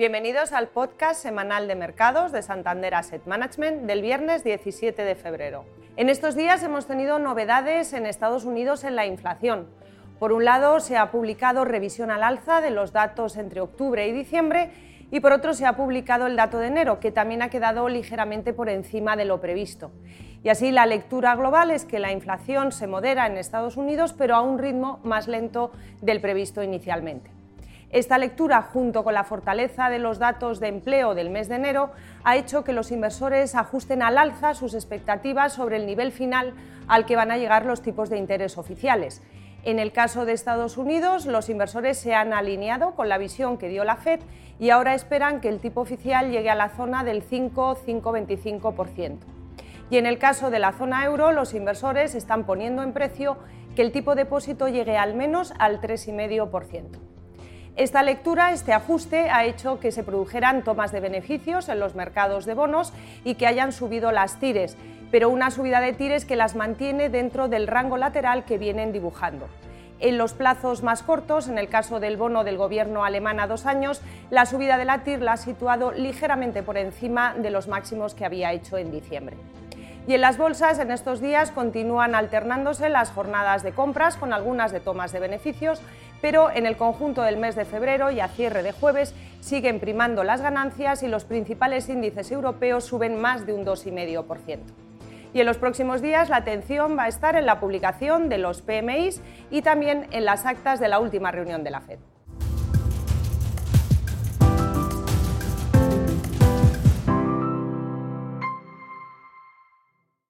Bienvenidos al podcast semanal de mercados de Santander Asset Management del viernes 17 de febrero. En estos días hemos tenido novedades en Estados Unidos en la inflación. Por un lado, se ha publicado revisión al alza de los datos entre octubre y diciembre y por otro se ha publicado el dato de enero, que también ha quedado ligeramente por encima de lo previsto. Y así la lectura global es que la inflación se modera en Estados Unidos, pero a un ritmo más lento del previsto inicialmente. Esta lectura, junto con la fortaleza de los datos de empleo del mes de enero, ha hecho que los inversores ajusten al alza sus expectativas sobre el nivel final al que van a llegar los tipos de interés oficiales. En el caso de Estados Unidos, los inversores se han alineado con la visión que dio la Fed y ahora esperan que el tipo oficial llegue a la zona del 5-5,25%. Y en el caso de la zona euro, los inversores están poniendo en precio que el tipo de depósito llegue al menos al 3,5%. Esta lectura, este ajuste, ha hecho que se produjeran tomas de beneficios en los mercados de bonos y que hayan subido las tires, pero una subida de tires que las mantiene dentro del rango lateral que vienen dibujando. En los plazos más cortos, en el caso del bono del gobierno alemán a dos años, la subida de la TIR la ha situado ligeramente por encima de los máximos que había hecho en diciembre. Y en las bolsas en estos días continúan alternándose las jornadas de compras con algunas de tomas de beneficios, pero en el conjunto del mes de febrero y a cierre de jueves siguen primando las ganancias y los principales índices europeos suben más de un 2,5%. Y en los próximos días la atención va a estar en la publicación de los PMIs y también en las actas de la última reunión de la FED.